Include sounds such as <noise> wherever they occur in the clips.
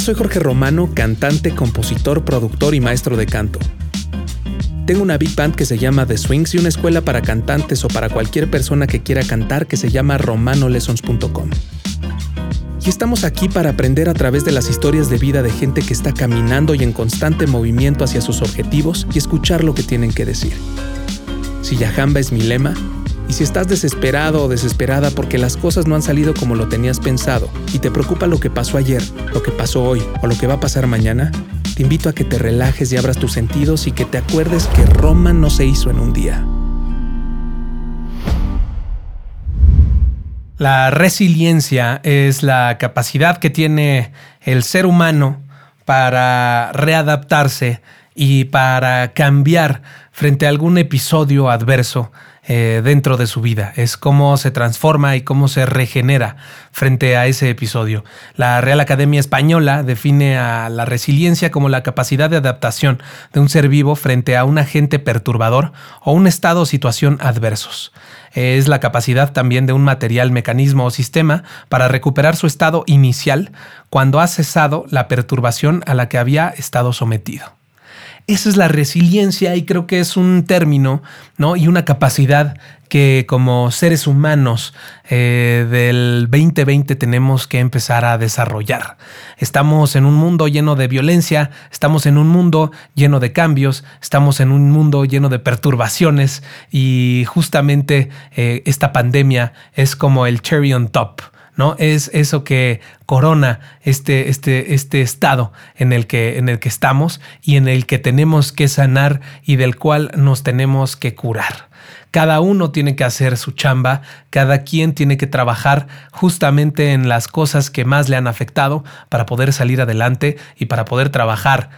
Soy Jorge Romano, cantante, compositor, productor y maestro de canto. Tengo una big band que se llama The Swings y una escuela para cantantes o para cualquier persona que quiera cantar que se llama romanolessons.com. Y estamos aquí para aprender a través de las historias de vida de gente que está caminando y en constante movimiento hacia sus objetivos y escuchar lo que tienen que decir. Si Yahamba es mi lema, y si estás desesperado o desesperada porque las cosas no han salido como lo tenías pensado y te preocupa lo que pasó ayer, lo que pasó hoy o lo que va a pasar mañana, te invito a que te relajes y abras tus sentidos y que te acuerdes que Roma no se hizo en un día. La resiliencia es la capacidad que tiene el ser humano para readaptarse y para cambiar frente a algún episodio adverso eh, dentro de su vida. Es cómo se transforma y cómo se regenera frente a ese episodio. La Real Academia Española define a la resiliencia como la capacidad de adaptación de un ser vivo frente a un agente perturbador o un estado o situación adversos. Es la capacidad también de un material, mecanismo o sistema para recuperar su estado inicial cuando ha cesado la perturbación a la que había estado sometido. Esa es la resiliencia y creo que es un término ¿no? y una capacidad que como seres humanos eh, del 2020 tenemos que empezar a desarrollar. Estamos en un mundo lleno de violencia, estamos en un mundo lleno de cambios, estamos en un mundo lleno de perturbaciones y justamente eh, esta pandemia es como el cherry on top. ¿No? Es eso que corona este, este, este estado en el, que, en el que estamos y en el que tenemos que sanar y del cual nos tenemos que curar. Cada uno tiene que hacer su chamba, cada quien tiene que trabajar justamente en las cosas que más le han afectado para poder salir adelante y para poder trabajar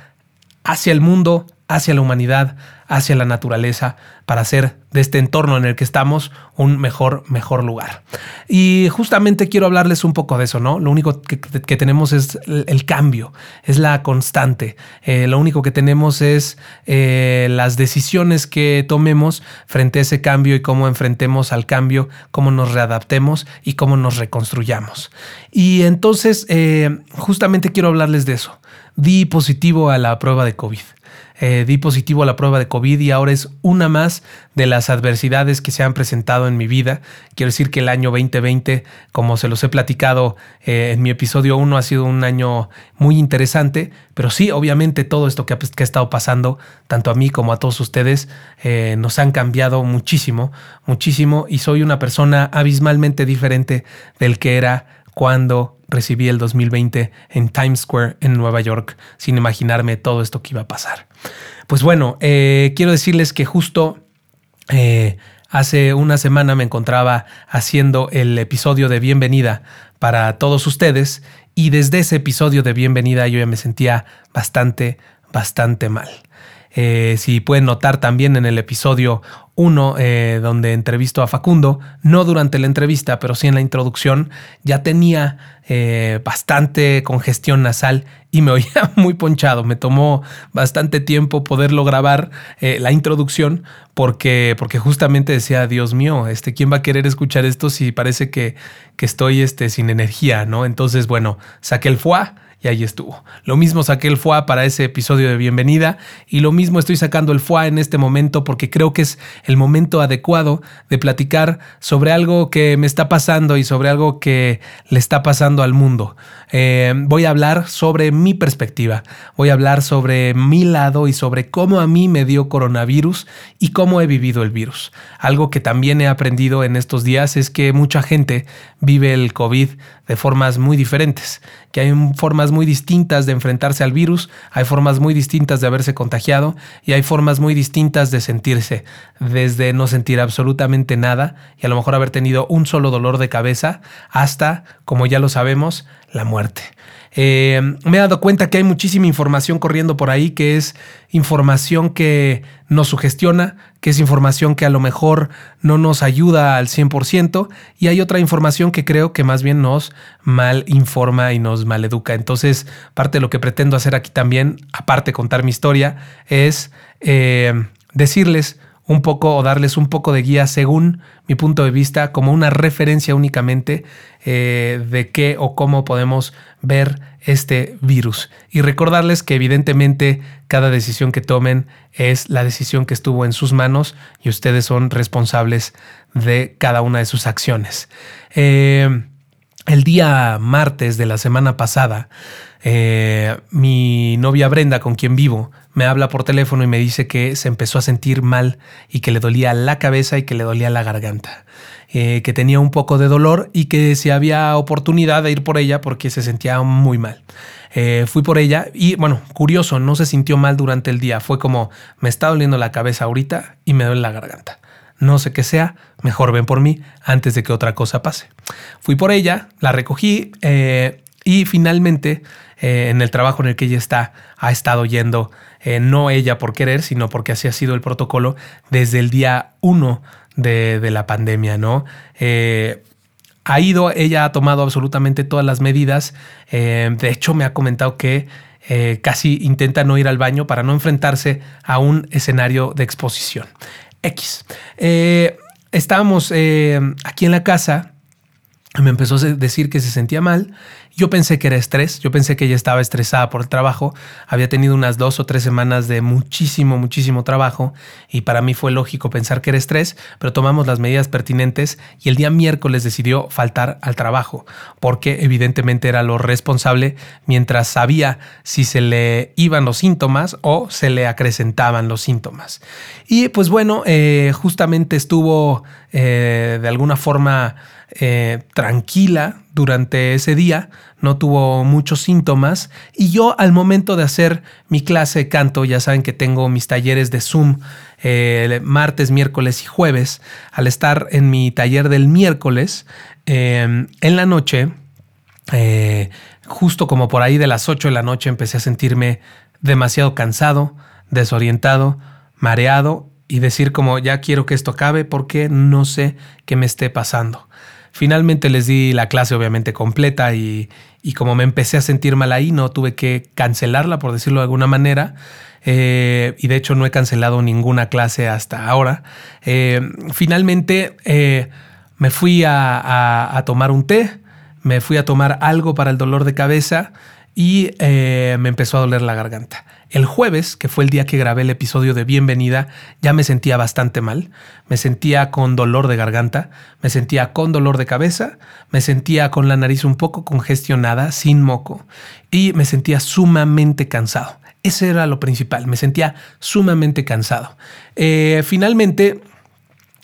hacia el mundo, hacia la humanidad, hacia la naturaleza, para hacer de este entorno en el que estamos un mejor, mejor lugar. Y justamente quiero hablarles un poco de eso, ¿no? Lo único que, tenemos es el, cambio, es la constante. Eh, lo único que tenemos es eh, las decisiones que tomemos frente a ese cambio y cómo enfrentemos al cambio, cómo nos readaptemos y cómo nos reconstruyamos. Y entonces, eh, justamente quiero hablarles de eso. Di positivo a la prueba de COVID. Eh, di positivo a la prueba de COVID y ahora es una más de las adversidades que se han presentado en mi vida. Quiero decir que el año 2020, como se los he platicado eh, en mi episodio 1, ha sido un año muy interesante, pero sí, obviamente todo esto que ha, estado pasando, tanto a mí como a todos ustedes, eh, nos han cambiado muchísimo, muchísimo y soy una persona abismalmente diferente del que era cuando recibí el 2020 en Times Square en Nueva York sin imaginarme todo esto que iba a pasar. Pues bueno, eh, quiero decirles que justo eh, hace una semana me encontraba haciendo el episodio de bienvenida para todos ustedes y desde ese episodio de bienvenida yo ya me sentía bastante, bastante mal. Eh, si pueden notar también en el episodio 1, eh, donde entrevisto a Facundo, no durante la entrevista, pero sí en la introducción, ya tenía eh, bastante congestión nasal y me <laughs> oía muy ponchado. Me tomó bastante tiempo poderlo grabar la introducción porque, porque justamente decía, Dios mío, este, ¿quién va a querer escuchar esto si parece que, que estoy este, sin energía? ¿no? Entonces, bueno, saqué el foie y ahí estuvo. Lo mismo saqué el FUA para ese episodio de bienvenida y lo mismo estoy sacando el FUA en este momento porque creo que es el momento adecuado de platicar sobre algo que me está pasando y sobre algo que le está pasando al mundo. Eh, voy a hablar sobre mi perspectiva, voy a hablar sobre mi lado y sobre cómo a mí me dio coronavirus y cómo he vivido el virus. Algo que también he aprendido en estos días es que mucha gente vive el COVID de formas muy diferentes, que hay formas muy distintas de enfrentarse al virus, hay formas muy distintas de haberse contagiado y hay formas muy distintas de sentirse, desde no sentir absolutamente nada y a lo mejor haber tenido un solo dolor de cabeza hasta, como ya lo sabemos, la muerte. Eh, me he dado cuenta que hay muchísima información corriendo por ahí, que es información que nos sugestiona, que es información que a lo mejor no nos ayuda al 100%, y hay otra información que creo que más bien nos mal informa y nos maleduca. Entonces, parte de lo que pretendo hacer aquí también, aparte de contar mi historia, es eh, decirles un poco o darles un poco de guía según mi punto de vista, como una referencia únicamente eh, de qué o cómo podemos ver este virus. Y recordarles que evidentemente cada decisión que tomen es la decisión que estuvo en sus manos y ustedes son responsables de cada una de sus acciones. Eh, el día martes de la semana pasada, eh, mi novia Brenda, con quien vivo, me habla por teléfono y me dice que se empezó a sentir mal y que le dolía la cabeza y que le dolía la garganta. Eh, que tenía un poco de dolor y que si había oportunidad de ir por ella porque se sentía muy mal. Eh, fui por ella y bueno, curioso, no se sintió mal durante el día. Fue como, me está doliendo la cabeza ahorita y me duele la garganta. No sé qué sea, mejor ven por mí antes de que otra cosa pase. Fui por ella, la recogí y finalmente en el trabajo en el que ella está, ha estado yendo eh, no ella por querer, sino porque así ha sido el protocolo desde el día uno de, la pandemia, ¿no? Eh, ha ido, ella ha tomado absolutamente todas las medidas. Eh, de hecho, me ha comentado que casi intenta no ir al baño para no enfrentarse a un escenario de exposición. X. estábamos aquí en la casa. Me empezó a decir que se sentía mal yo pensé que era estrés, yo pensé que ella estaba estresada por el trabajo, había tenido unas dos o tres semanas de muchísimo, muchísimo trabajo y para mí fue lógico pensar que era estrés, pero tomamos las medidas pertinentes y el día miércoles decidió faltar al trabajo porque evidentemente era lo responsable mientras sabía si se le iban los síntomas o se le acrecentaban los síntomas. Y pues bueno, eh, justamente estuvo eh, de alguna forma eh, tranquila durante ese día, no tuvo muchos síntomas y yo al momento de hacer mi clase canto, ya saben que tengo mis talleres de Zoom eh, martes, miércoles y jueves, al estar en mi taller del miércoles, em, en la noche, eh, justo como por ahí de las 8 de la noche empecé a sentirme demasiado cansado, desorientado, mareado y decir como ya quiero que esto acabe porque no sé qué me esté pasando. Finalmente les di la clase obviamente completa y, como me empecé a sentir mal ahí, no tuve que cancelarla, por decirlo de alguna manera. Eh, y de hecho no he cancelado ninguna clase hasta ahora. Eh, finalmente eh, me fui a, tomar un té, me fui a tomar algo para el dolor de cabeza y me empezó a doler la garganta. El jueves, que fue el día que grabé el episodio de Bienvenida, ya me sentía bastante mal. Me sentía con dolor de garganta, me sentía con dolor de cabeza, me sentía con la nariz un poco congestionada, sin moco, y me sentía sumamente cansado. Ese era lo principal, me sentía sumamente cansado. Eh, finalmente,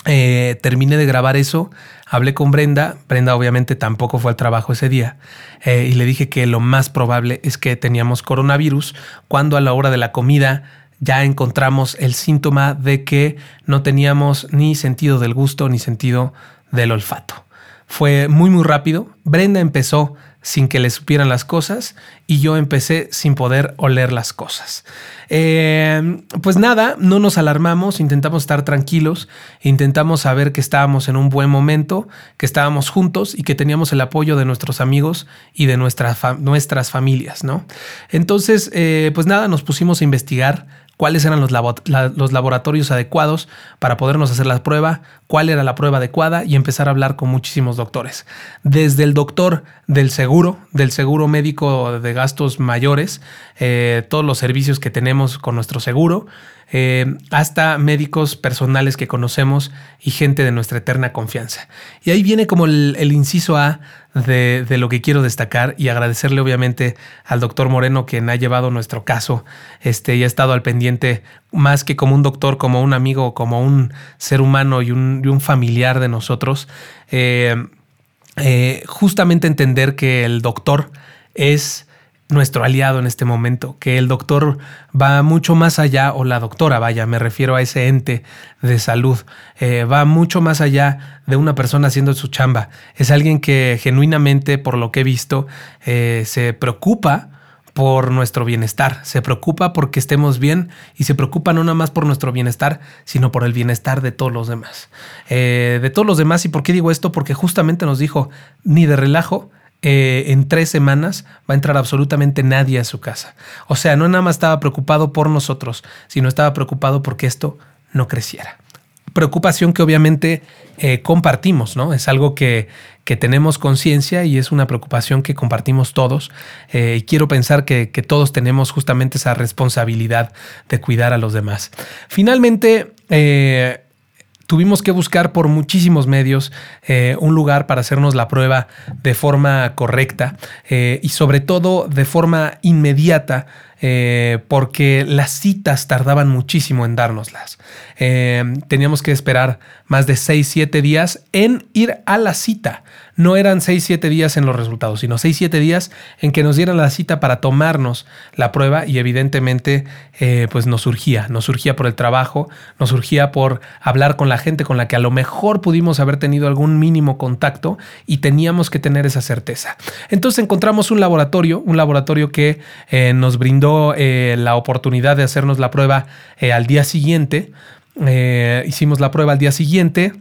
eh, terminé de grabar eso, hablé con Brenda, Brenda obviamente tampoco fue al trabajo ese día, eh, y le dije que lo más probable es que teníamos coronavirus cuando a la hora de la comida ya encontramos el síntoma de que no teníamos ni sentido del gusto ni sentido del olfato. Fue muy muy rápido, Brenda empezó sin que le supieran las cosas y yo empecé sin poder oler las cosas. Eh, pues nada, no nos alarmamos, intentamos estar tranquilos, intentamos saber que estábamos en un buen momento, que estábamos juntos y que teníamos el apoyo de nuestros amigos y de nuestras, nuestras familias, ¿no? Entonces, eh, pues nada, nos pusimos a investigar cuáles eran los, los, laboratorios adecuados para podernos hacer la prueba, cuál era la prueba adecuada y empezar a hablar con muchísimos doctores. Desde el doctor del seguro, del seguro médico de gastos mayores, eh, todos los servicios que tenemos con nuestro seguro, eh, hasta médicos personales que conocemos y gente de nuestra eterna confianza. Y ahí viene como el, inciso A de, lo que quiero destacar y agradecerle obviamente al doctor Moreno quien ha llevado nuestro caso este, y ha estado al pendiente más que como un doctor, como un amigo, como un ser humano y un, familiar de nosotros. Eh, eh, justamente entender que el doctor es nuestro aliado en este momento, que el doctor va mucho más allá, o la doctora, vaya, me refiero a ese ente de salud, eh, va mucho más allá de una persona haciendo su chamba. Es alguien que genuinamente, por lo que he visto, se preocupa por nuestro bienestar, se preocupa porque estemos bien y se preocupa no nada más por nuestro bienestar, sino por el bienestar de todos los demás. Eh, de todos los demás, ¿y por qué digo esto? Porque justamente nos dijo, ni de relajo, eh, en tres semanas va a entrar absolutamente nadie a su casa. O sea, no nada más estaba preocupado por nosotros, sino estaba preocupado porque esto no creciera. preocupación que obviamente eh, compartimos, ¿no? Es algo que, tenemos conciencia y es una preocupación que compartimos todos. Eh, y quiero pensar que, todos tenemos justamente esa responsabilidad de cuidar a los demás. Finalmente, eh, tuvimos que buscar por muchísimos medios un lugar para hacernos la prueba de forma correcta y sobre todo de forma inmediata eh, porque las citas tardaban muchísimo en dárnoslas. Eh, teníamos que esperar más de 6, 7 días en ir a la cita no eran 6-7 días en los resultados, sino 6-7 días en que nos dieran la cita para tomarnos la prueba y evidentemente eh, pues nos surgía, nos surgía por el trabajo, nos surgía por hablar con la gente con la que a lo mejor pudimos haber tenido algún mínimo contacto y teníamos que tener esa certeza. Entonces encontramos un laboratorio, un laboratorio que nos brindó eh, la oportunidad de hacernos la prueba al día siguiente. hicimos la prueba al día siguiente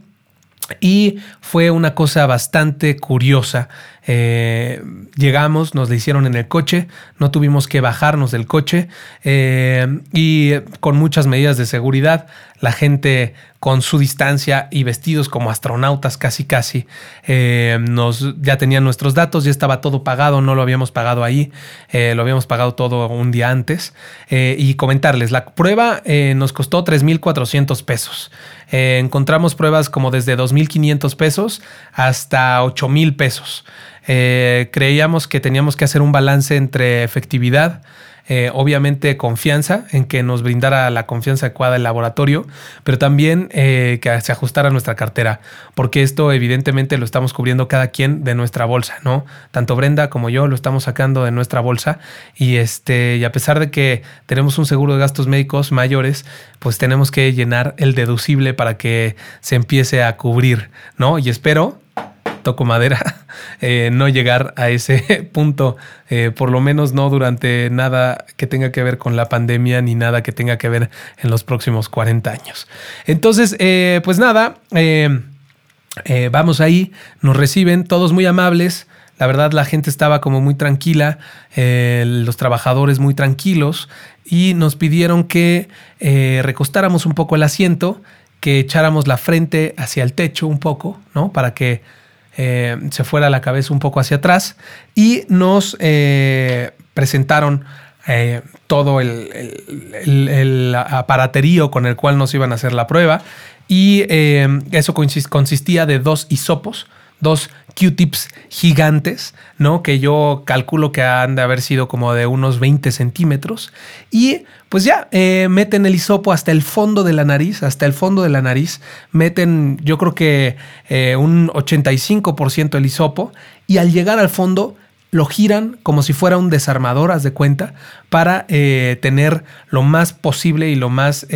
y fue una cosa bastante curiosa. Eh, llegamos, nos la hicieron en el coche, no tuvimos que bajarnos del coche eh, y con muchas medidas de seguridad, la gente con su distancia y vestidos como astronautas casi casi, eh, nos, ya tenían nuestros datos, ya estaba todo pagado, no lo habíamos pagado ahí, lo habíamos pagado todo un día antes. y comentarles, la prueba nos costó 3.400 pesos. encontramos pruebas como desde 2.500 pesos hasta 8.000 pesos. Eh, creíamos que teníamos que hacer un balance entre efectividad, eh, obviamente confianza, en que nos brindara la confianza adecuada el laboratorio, pero también eh, que se ajustara nuestra cartera, porque esto evidentemente lo estamos cubriendo cada quien de nuestra bolsa, ¿no? Tanto Brenda como yo lo estamos sacando de nuestra bolsa y este y a pesar de que tenemos un seguro de gastos médicos mayores, pues tenemos que llenar el deducible para que se empiece a cubrir, ¿no? Y espero toco madera, <laughs> eh, no llegar a ese <laughs> punto, eh, por lo menos no durante nada que tenga que ver con la pandemia ni nada que tenga que ver en los próximos 40 años. Entonces, eh, pues nada, vamos ahí, nos reciben todos muy amables. La verdad la gente estaba como muy tranquila, los trabajadores muy tranquilos y nos pidieron que recostáramos un poco el asiento, que echáramos la frente hacia el techo un poco, ¿no? Para que eh, se fuera la cabeza un poco hacia atrás y nos eh, presentaron eh, todo el, el, aparaterío con el cual nos iban a hacer la prueba y eso consistía de dos hisopos, dos Q-tips gigantes, ¿no? Que yo calculo que han de haber sido como de unos 20 centímetros. Y pues ya, eh, meten el hisopo hasta el fondo de la nariz, hasta el fondo de la nariz. Meten, yo creo que eh, un 85% el hisopo. Y al llegar al fondo, lo giran como si fuera un desarmador, haz de cuenta, para eh, tener lo más posible y lo más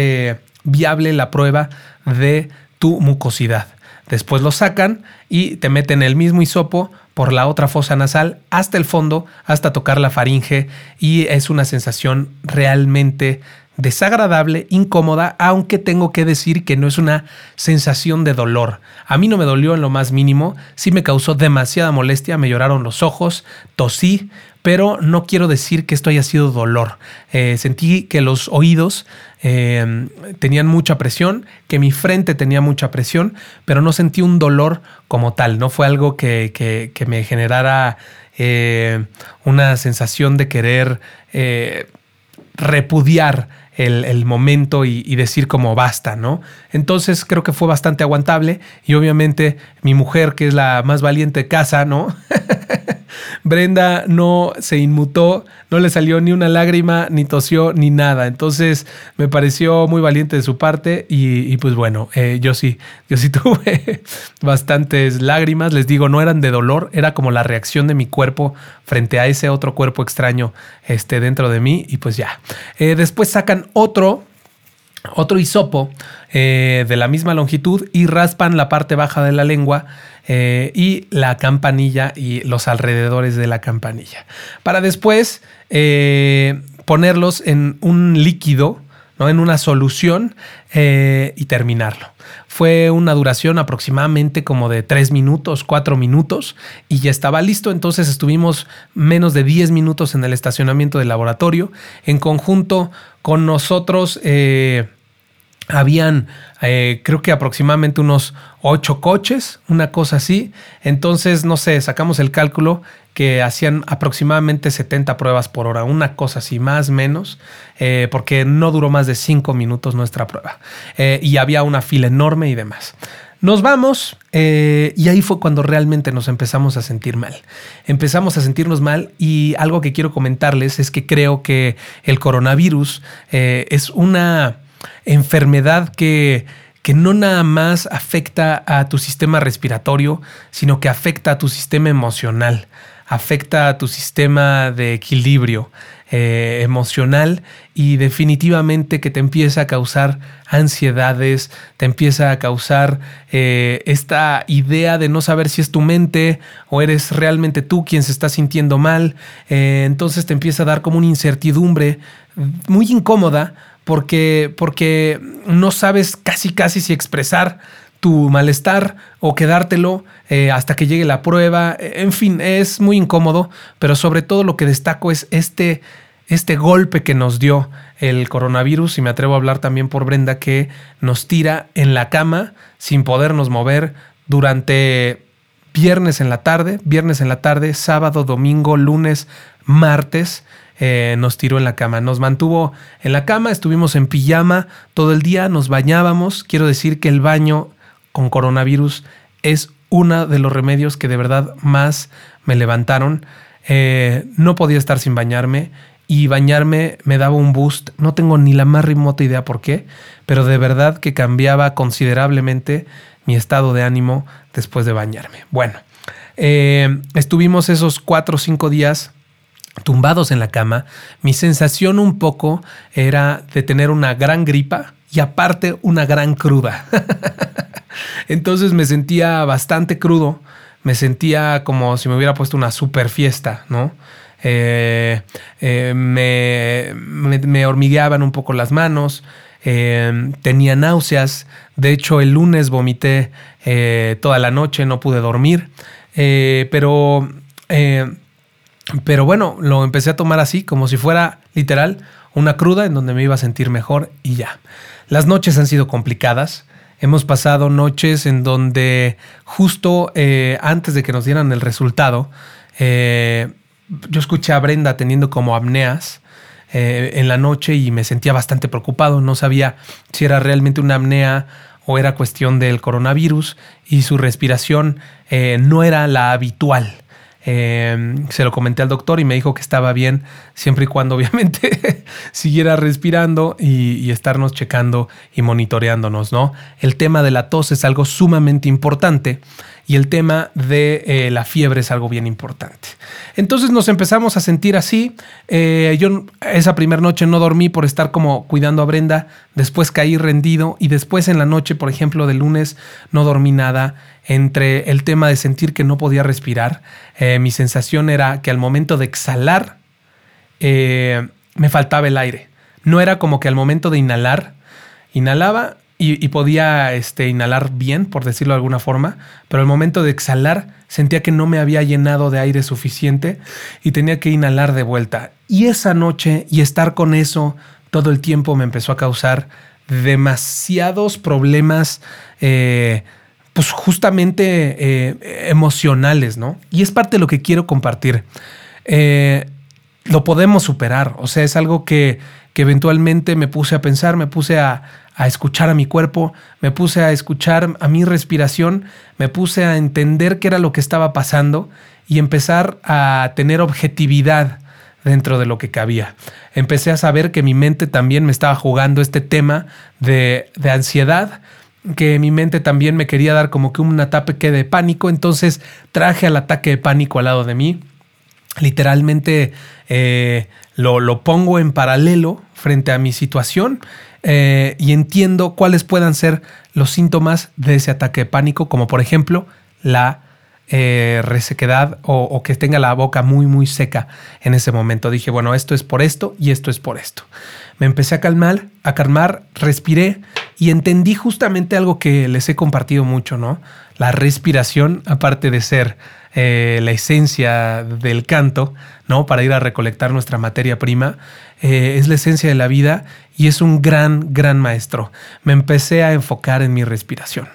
viable la prueba de tu mucosidad. Después lo sacan y te meten el mismo hisopo por la otra fosa nasal hasta el fondo, hasta tocar la faringe y es una sensación realmente desagradable, incómoda, aunque tengo que decir que no es una sensación de dolor. A mí no me dolió en lo más mínimo, sí me causó demasiada molestia, me lloraron los ojos, tosí, pero no quiero decir que esto haya sido dolor. Eh, sentí que los oídos eh, tenían mucha presión, que mi frente tenía mucha presión, pero no sentí un dolor como tal. No fue algo que, me generara eh, una sensación de querer repudiar el, momento y, y, decir como basta, ¿no? Entonces creo que fue bastante aguantable y obviamente mi mujer, que es la más valiente de casa, ¿no? <laughs> Brenda no se inmutó, no le salió ni una lágrima, ni tosió, ni nada. Entonces me pareció muy valiente de su parte y, pues bueno, eh, yo sí, yo sí <laughs> tuve bastantes lágrimas. Les digo, no eran de dolor, era como la reacción de mi cuerpo frente a ese otro cuerpo extraño este, dentro de mí y pues ya. Eh, después sacan otro otro hisopo eh, de la misma longitud y raspan la parte baja de la lengua eh, y la campanilla y los alrededores de la campanilla. Para después eh, ponerlos en un líquido, ¿no? en una solución y terminarlo. Fue una duración aproximadamente como de 3 minutos, 4 minutos y ya estaba listo. Entonces estuvimos menos de 10 minutos en el estacionamiento del laboratorio. En conjunto con nosotros habían eh, creo que aproximadamente unos ocho coches, una cosa así. Entonces, no sé, sacamos el cálculo que hacían aproximadamente 70 pruebas por hora, una cosa así, más menos, eh, porque no duró más de cinco minutos nuestra prueba. Eh, y había una fila enorme y demás. Nos vamos y ahí fue cuando realmente nos empezamos a sentir mal. Empezamos a sentirnos mal y algo que quiero comentarles es que creo que el coronavirus es una enfermedad que, que no nada más afecta a tu sistema respiratorio, sino que afecta a tu sistema emocional, afecta a tu sistema de equilibrio eh, emocional y definitivamente que te empieza a causar ansiedades, te empieza a causar eh, esta idea de no saber si es tu mente o eres realmente tú quien se está sintiendo mal, eh, entonces te empieza a dar como una incertidumbre muy incómoda porque, porque no sabes casi casi si expresar tu malestar o quedártelo eh, hasta que llegue la prueba. En fin, es muy incómodo, pero sobre todo lo que destaco es este, este golpe que nos dio el coronavirus, y me atrevo a hablar también por Brenda, que nos tira en la cama sin podernos mover durante viernes en la tarde, viernes en la tarde, sábado, domingo, lunes, martes. Eh, nos tiró en la cama. Nos mantuvo en la cama, estuvimos en pijama todo el día, nos bañábamos. Quiero decir que el baño con coronavirus es uno de los remedios que de verdad más me levantaron. Eh, no podía estar sin bañarme y bañarme me daba un boost. No tengo ni la más remota idea por qué, pero de verdad que cambiaba considerablemente mi estado de ánimo después de bañarme. Bueno, eh, estuvimos esos cuatro o cinco días tumbados en la cama, mi sensación un poco era de tener una gran gripa y aparte una gran cruda. <laughs> Entonces me sentía bastante crudo, me sentía como si me hubiera puesto una super fiesta, ¿no? Eh, eh, me, hormigueaban un poco las manos, eh, tenía náuseas, de hecho el lunes vomité toda la noche, no pude dormir, pero pero bueno, lo empecé a tomar así, como si fuera literal una cruda en donde me iba a sentir mejor y ya. Las noches han sido complicadas. Hemos pasado noches en donde justo eh, antes de que nos dieran el resultado, eh, yo escuché a Brenda teniendo como apneas eh, en la noche y me sentía bastante preocupado. No sabía si era realmente una apnea o era cuestión del coronavirus y su respiración no era la habitual. Em, se lo comenté al doctor y me dijo que estaba bien siempre y cuando <laughs> obviamente siguiera respirando y, estarnos checando y monitoreándonos, ¿no? El tema de la tos es algo sumamente importante y el tema de eh, la fiebre es algo bien importante. Entonces nos empezamos a sentir así. Eh, yo esa primera noche no dormí por estar como cuidando a Brenda, después caí rendido y después en la noche, por ejemplo, del lunes no dormí nada entre el tema de sentir que no podía respirar. Eh, mi sensación era que al momento de exhalar me faltaba el aire. No era como que al momento de inhalar, inhalaba y, podía este, inhalar bien, por decirlo de alguna forma, pero al momento de exhalar sentía que no me había llenado de aire suficiente y tenía que inhalar de vuelta. Y esa noche y estar con eso todo el tiempo me empezó a causar demasiados problemas, eh, pues justamente eh, emocionales, ¿no? Y es parte de lo que quiero compartir. Eh, lo podemos superar, o sea, es algo que, que eventualmente me puse a pensar, me puse a, a escuchar a mi cuerpo, me puse a escuchar a mi respiración, me puse a entender qué era lo que estaba pasando y empezar a tener objetividad dentro de lo que cabía. Empecé a saber que mi mente también me estaba jugando este tema de, ansiedad, que mi mente también me quería dar como que un ataque de pánico, entonces traje al ataque de pánico al lado de mí. Literalmente eh, lo, lo pongo en paralelo frente a mi situación eh, y entiendo cuáles puedan ser los síntomas de ese ataque de pánico, como por ejemplo la eh, resequedad o, que tenga la boca muy muy seca en ese momento. Dije, bueno, esto es por esto y esto es por esto. Me empecé a calmar, a calmar, respiré y entendí justamente algo que les he compartido mucho, ¿no? La respiración, aparte de ser eh, la esencia del canto, ¿no? Para ir a recolectar nuestra materia prima, es la esencia de la vida y es un gran, gran maestro. Me empecé a enfocar en mi respiración.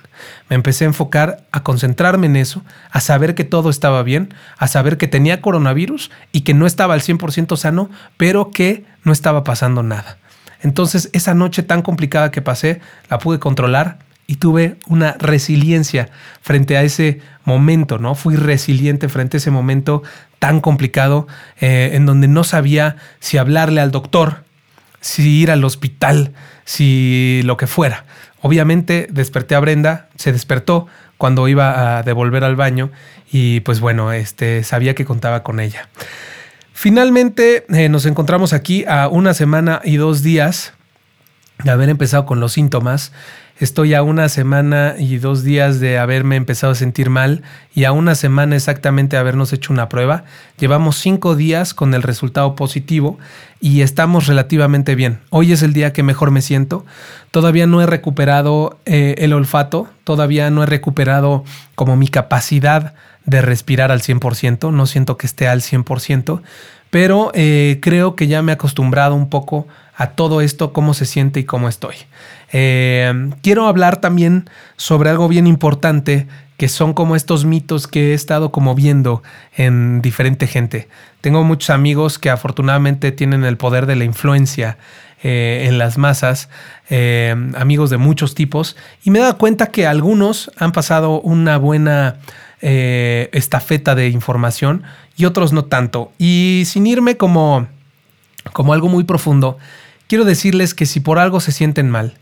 Me empecé a enfocar, a concentrarme en eso, a saber que todo estaba bien, a saber que tenía coronavirus y que no estaba al 100% sano, pero que no estaba pasando nada. Entonces esa noche tan complicada que pasé, la pude controlar y tuve una resiliencia frente a ese momento, ¿no? Fui resiliente frente a ese momento tan complicado eh, en donde no sabía si hablarle al doctor, si ir al hospital, si lo que fuera. Obviamente desperté a Brenda, se despertó cuando iba a devolver al baño y pues bueno, este, sabía que contaba con ella. Finalmente eh, nos encontramos aquí a una semana y dos días de haber empezado con los síntomas Estoy a una semana y dos días de haberme empezado a sentir mal y a una semana exactamente de habernos hecho una prueba. Llevamos cinco días con el resultado positivo y estamos relativamente bien. Hoy es el día que mejor me siento. Todavía no he recuperado eh, el olfato, todavía no he recuperado como mi capacidad de respirar al 100%, no siento que esté al 100%, pero eh, creo que ya me he acostumbrado un poco a todo esto, cómo se siente y cómo estoy. Eh, quiero hablar también sobre algo bien importante que son como estos mitos que he estado como viendo en diferente gente. Tengo muchos amigos que afortunadamente tienen el poder de la influencia eh, en las masas, amigos de muchos tipos, y me he dado cuenta que algunos han pasado una buena estafeta de información y otros no tanto. Y sin irme como, como algo muy profundo, quiero decirles que si por algo se sienten mal,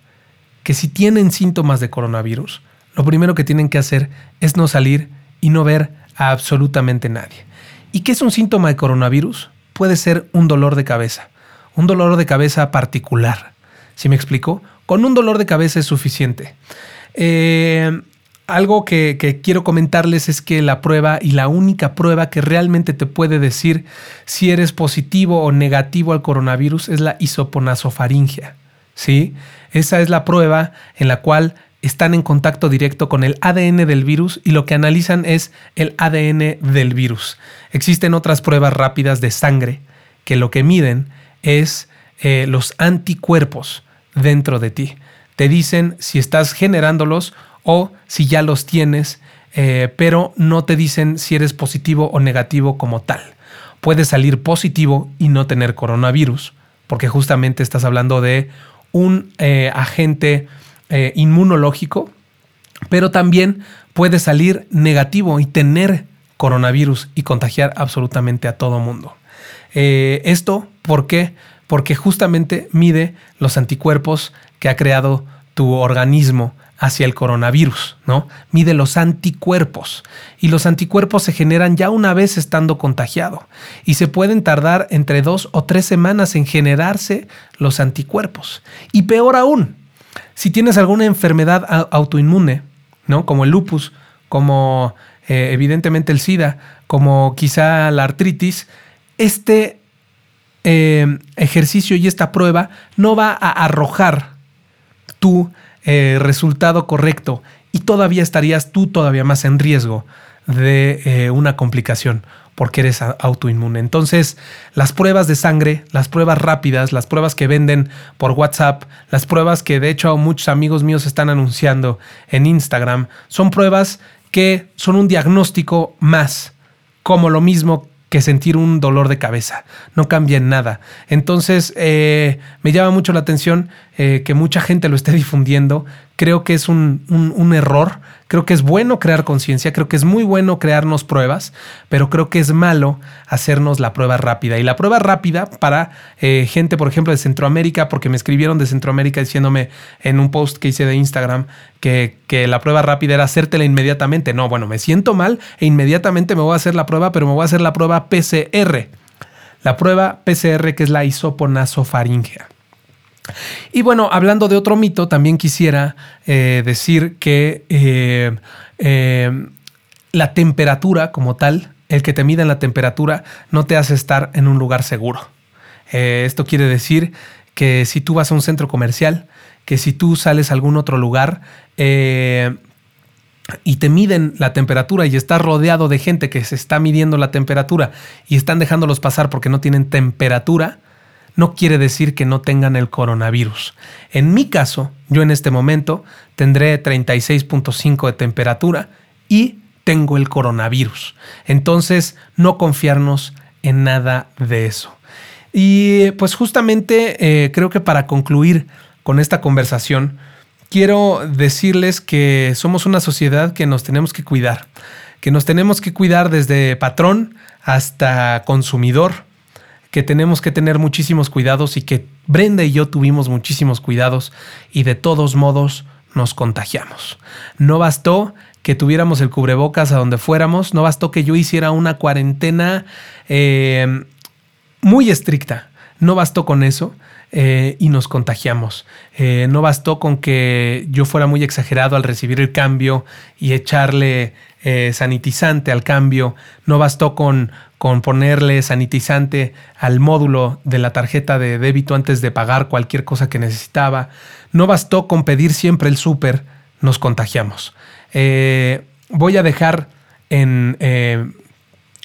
que si tienen síntomas de coronavirus, lo primero que tienen que hacer es no salir y no ver a absolutamente nadie. ¿Y qué es un síntoma de coronavirus? Puede ser un dolor de cabeza, un dolor de cabeza particular. ¿Sí me explico? Con un dolor de cabeza es suficiente. Eh, algo que, quiero comentarles es que la prueba y la única prueba que realmente te puede decir si eres positivo o negativo al coronavirus es la isoponasofaringia. ¿sí? Esa es la prueba en la cual están en contacto directo con el ADN del virus y lo que analizan es el ADN del virus. Existen otras pruebas rápidas de sangre que lo que miden es eh, los anticuerpos dentro de ti. Te dicen si estás generándolos o si ya los tienes, eh, pero no te dicen si eres positivo o negativo como tal. Puedes salir positivo y no tener coronavirus, porque justamente estás hablando de un eh, agente eh, inmunológico, pero también puede salir negativo y tener coronavirus y contagiar absolutamente a todo mundo. Esto, ¿por qué? Porque justamente mide los anticuerpos que ha creado tu organismo hacia el coronavirus, ¿no? Mide los anticuerpos y los anticuerpos se generan ya una vez estando contagiado y se pueden tardar entre dos o tres semanas en generarse los anticuerpos. Y peor aún, si tienes alguna enfermedad autoinmune, ¿no? Como el lupus, como eh, evidentemente el SIDA, como quizá la artritis, este eh, ejercicio y esta prueba no va a arrojar tu eh, resultado correcto y todavía estarías tú todavía más en riesgo de eh, una complicación porque eres autoinmune. Entonces, las pruebas de sangre, las pruebas rápidas, las pruebas que venden por WhatsApp, las pruebas que de hecho muchos amigos míos están anunciando en Instagram, son pruebas que son un diagnóstico más, como lo mismo que sentir un dolor de cabeza. No cambia en nada. Entonces, eh, me llama mucho la atención eh, que mucha gente lo esté difundiendo. Creo que es un, un error Creo que es bueno crear conciencia, creo que es muy bueno crearnos pruebas, pero creo que es malo hacernos la prueba rápida. Y la prueba rápida para eh, gente, por ejemplo, de Centroamérica, porque me escribieron de Centroamérica diciéndome en un post que hice de Instagram que, que la prueba rápida era hacértela inmediatamente. No, bueno, me siento mal e inmediatamente me voy a hacer la prueba, pero me voy a hacer la prueba PCR. La prueba PCR que es la isoponasofaringea. Y bueno, hablando de otro mito, también quisiera eh, decir que eh, eh, la temperatura como tal, el que te mida la temperatura, no te hace estar en un lugar seguro. esto quiere decir que si tú vas a un centro comercial, que si tú sales a algún otro lugar y te miden la temperatura y estás rodeado de gente que se está midiendo la temperatura y están dejándolos pasar porque no tienen temperatura, no quiere decir que no tengan el coronavirus. En mi caso, yo en este momento tendré 36.5 de temperatura y tengo el coronavirus. Entonces, no confiarnos en nada de eso. Y pues justamente eh, creo que para concluir con esta conversación, quiero decirles que somos una sociedad que nos tenemos que cuidar, que nos tenemos que cuidar desde patrón hasta consumidor, que tenemos que tener muchísimos cuidados y que Brenda y yo tuvimos muchísimos cuidados y de todos modos nos contagiamos. No bastó que tuviéramos el cubrebocas a donde fuéramos, no bastó que yo hiciera una cuarentena eh, muy estricta, no bastó con eso. Eh, y nos contagiamos. Eh, no bastó con que yo fuera muy exagerado al recibir el cambio y echarle sanitizante al cambio. No bastó con, con ponerle sanitizante al módulo de la tarjeta de débito antes de pagar cualquier cosa que necesitaba. No bastó con pedir siempre el súper, nos contagiamos. Eh, voy a dejar en... Eh,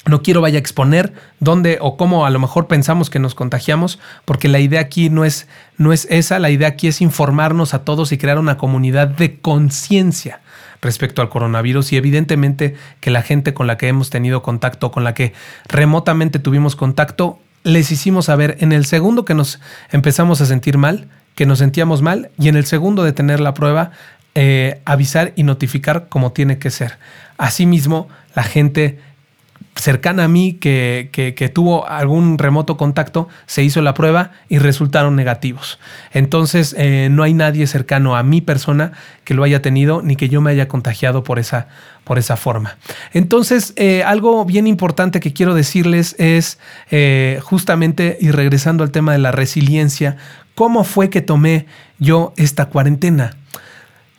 no quiero vaya a exponer dónde o cómo a lo mejor pensamos que nos contagiamos, porque la idea aquí no es, no es esa, la idea aquí es informarnos a todos y crear una comunidad de conciencia respecto al coronavirus y evidentemente que la gente con la que hemos tenido contacto, con la que remotamente tuvimos contacto, les hicimos saber en el segundo que nos empezamos a sentir mal, que nos sentíamos mal y en el segundo de tener la prueba, eh, avisar y notificar como tiene que ser. Asimismo, la gente cercana a mí que, que, tuvo algún remoto contacto, se hizo la prueba y resultaron negativos. Entonces, eh, no hay nadie cercano a mi persona que lo haya tenido ni que yo me haya contagiado por esa, por esa forma. Entonces, eh, algo bien importante que quiero decirles es eh, justamente, y regresando al tema de la resiliencia, ¿cómo fue que tomé yo esta cuarentena?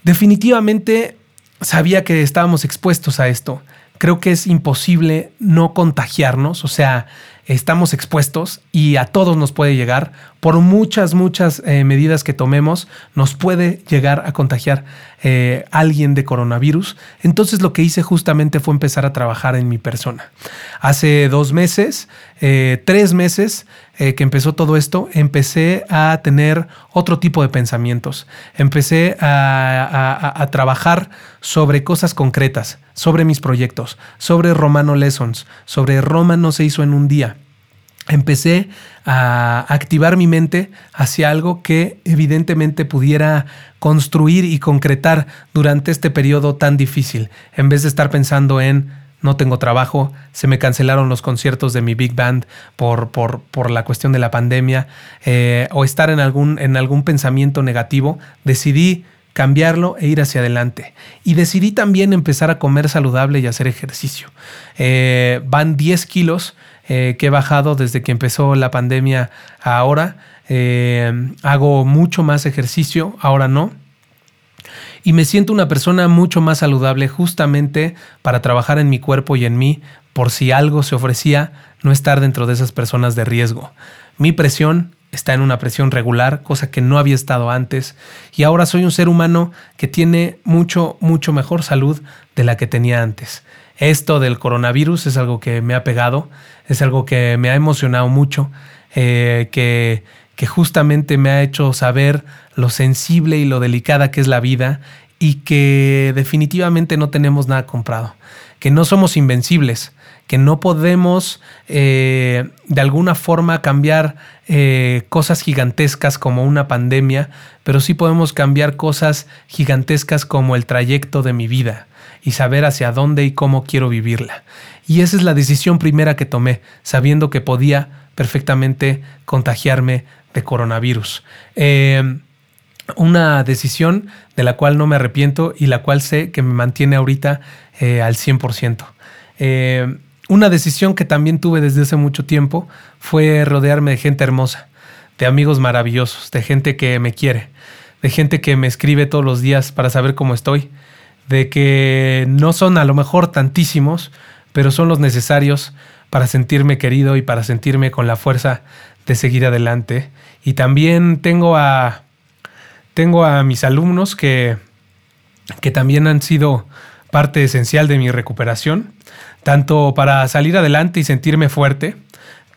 Definitivamente sabía que estábamos expuestos a esto creo que es imposible no contagiarnos, o sea, estamos expuestos y a todos nos puede llegar. Por muchas, muchas eh, medidas que tomemos, nos puede llegar a contagiar eh, alguien de coronavirus. Entonces lo que hice justamente fue empezar a trabajar en mi persona. Hace dos meses, eh, tres meses que empezó todo esto, empecé a tener otro tipo de pensamientos. Empecé a trabajar sobre cosas concretas, sobre mis proyectos, sobre Romano Lessons, sobre Roma no se hizo en un día empecé a activar mi mente hacia algo que evidentemente pudiera construir y concretar durante este periodo tan difícil, en vez de estar pensando en no tengo trabajo, se me cancelaron los conciertos de mi big band por, por, por la cuestión de la pandemia, eh, o estar en algún, en algún pensamiento negativo, decidí cambiarlo e ir hacia adelante. Y decidí también empezar a comer saludable y hacer ejercicio. Eh, van 10 kilos eh, que he bajado desde que empezó la pandemia ahora. Hago mucho más ejercicio, ahora no. Y me siento una persona mucho más saludable justamente para trabajar en mi cuerpo y en mí por si algo se ofrecía, no estar dentro de esas personas de riesgo. Mi presión está en una presión regular, cosa que no había estado antes, y ahora soy un ser humano que tiene mucho, mucho mejor salud de la que tenía antes. Esto del coronavirus es algo que me ha pegado, es algo que me ha emocionado mucho, eh, que, que justamente me ha hecho saber lo sensible y lo delicada que es la vida y que definitivamente no tenemos nada comprado, que no somos invencibles, que no podemos eh, de alguna forma cambiar eh, cosas gigantescas como una pandemia, pero sí podemos cambiar cosas gigantescas como el trayecto de mi vida y saber hacia dónde y cómo quiero vivirla. Y esa es la decisión primera que tomé, sabiendo que podía perfectamente contagiarme de coronavirus. Eh, una decisión de la cual no me arrepiento y la cual sé que me mantiene ahorita eh, al 100%. Eh, una decisión que también tuve desde hace mucho tiempo fue rodearme de gente hermosa, de amigos maravillosos, de gente que me quiere, de gente que me escribe todos los días para saber cómo estoy, de que no son a lo mejor tantísimos, pero son los necesarios para sentirme querido y para sentirme con la fuerza de seguir adelante. Y también tengo a, tengo a mis alumnos que, que también han sido parte esencial de mi recuperación, tanto para salir adelante y sentirme fuerte,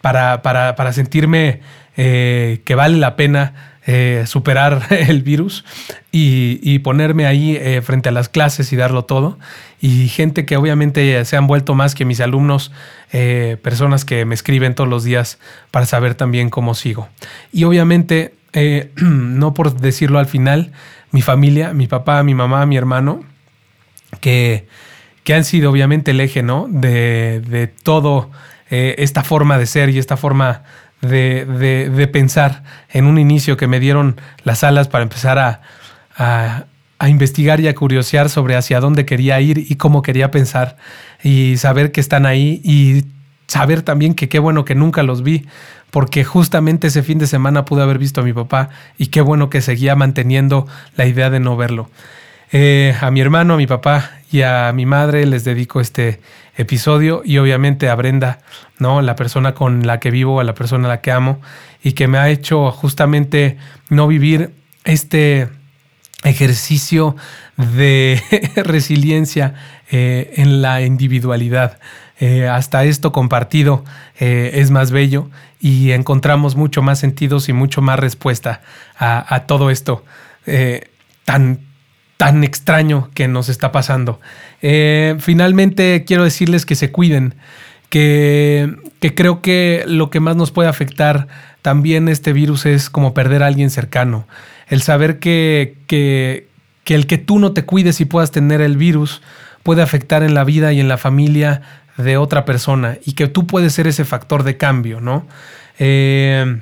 para, para, para sentirme eh, que vale la pena eh, superar <laughs> el virus y, ponerme ahí eh, frente a las clases y darlo todo. Y gente que obviamente se han vuelto más que mis alumnos, eh, personas que me escriben todos los días para saber también cómo sigo. Y obviamente, <clears throat> no por decirlo al final, mi familia, mi papá, mi mamá, mi hermano, que, que han sido obviamente el eje ¿no? de, de todo esta forma de ser y esta forma de, de, pensar en un inicio que me dieron las alas para empezar a, a, investigar y a curiosear sobre hacia dónde quería ir y cómo quería pensar y saber que están ahí y saber también que qué bueno que nunca los vi, porque justamente ese fin de semana pude haber visto a mi papá y qué bueno que seguía manteniendo la idea de no verlo. Eh, a mi hermano, a mi papá y a mi madre les dedico este episodio y obviamente a Brenda, ¿no? La persona con la que vivo, a la persona a la que amo y que me ha hecho justamente no vivir este ejercicio de <laughs> resiliencia eh, en la individualidad. Eh, hasta esto compartido es más bello y encontramos mucho más sentidos y mucho más respuesta a, a todo esto tan tan extraño que nos está pasando. Eh, finalmente quiero decirles que se cuiden, que, creo que lo que más nos puede afectar también este virus es como perder a alguien cercano. El saber que, que, que el que tú no te cuides y puedas tener el virus puede afectar en la vida y en la familia de otra persona y que tú puedes ser ese factor de cambio, ¿no? Eh,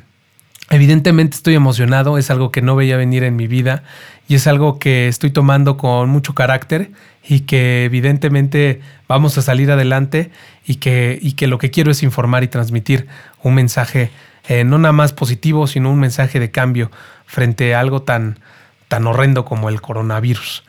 Evidentemente estoy emocionado, es algo que no veía venir en mi vida y es algo que estoy tomando con mucho carácter y que evidentemente vamos a salir adelante y que, y que lo que quiero es informar y transmitir un mensaje eh, no nada más positivo, sino un mensaje de cambio frente a algo tan, tan horrendo como el coronavirus.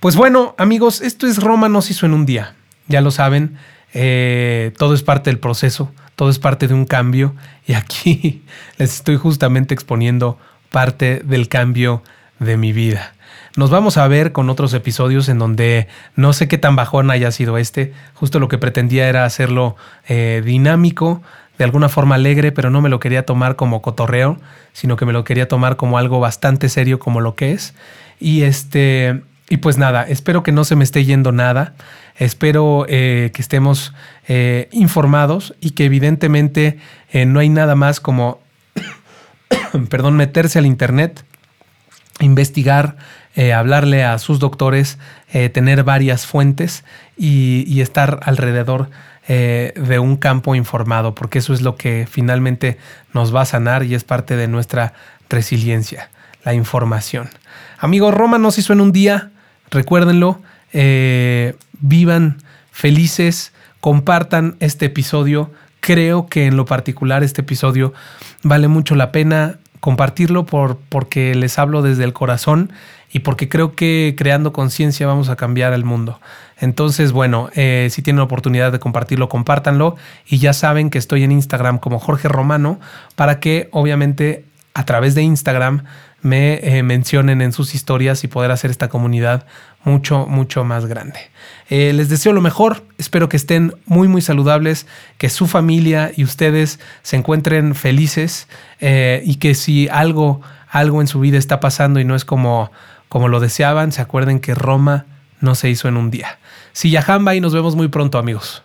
Pues bueno, amigos, esto es Roma no se hizo en un día, ya lo saben, eh, todo es parte del proceso todo es parte de un cambio y aquí <laughs> les estoy justamente exponiendo parte del cambio de mi vida. Nos vamos a ver con otros episodios en donde no sé qué tan bajón haya sido este. Justo lo que pretendía era hacerlo eh, dinámico, de alguna forma alegre, pero no me lo quería tomar como cotorreo, sino que me lo quería tomar como algo bastante serio como lo que es. Y este, y pues nada, espero que no se me esté yendo nada. Espero eh, que estemos eh, informados y que evidentemente no hay nada más como, <coughs> perdón, meterse al Internet, investigar, hablarle a sus doctores, tener varias fuentes y, estar alrededor de un campo informado, porque eso es lo que finalmente nos va a sanar y es parte de nuestra resiliencia, la información. Amigos, Roma no se hizo en un día, recuérdenlo, vivan felices, compartan este episodio. Creo que en lo particular este episodio vale mucho la pena compartirlo por, porque les hablo desde el corazón y porque creo que creando conciencia vamos a cambiar el mundo. Entonces, bueno, eh, si tienen oportunidad de compartirlo, compártanlo. Y ya saben que estoy en Instagram como Jorge Romano para que obviamente a través de Instagram me eh, mencionen en sus historias y poder hacer esta comunidad mucho, mucho más grande. Eh, les deseo lo mejor, espero que estén muy, muy saludables, que su familia y ustedes se encuentren felices eh, y que si algo, algo en su vida está pasando y no es como, como lo deseaban, se acuerden que Roma no se hizo en un día. Si Yajamba y nos vemos muy pronto amigos.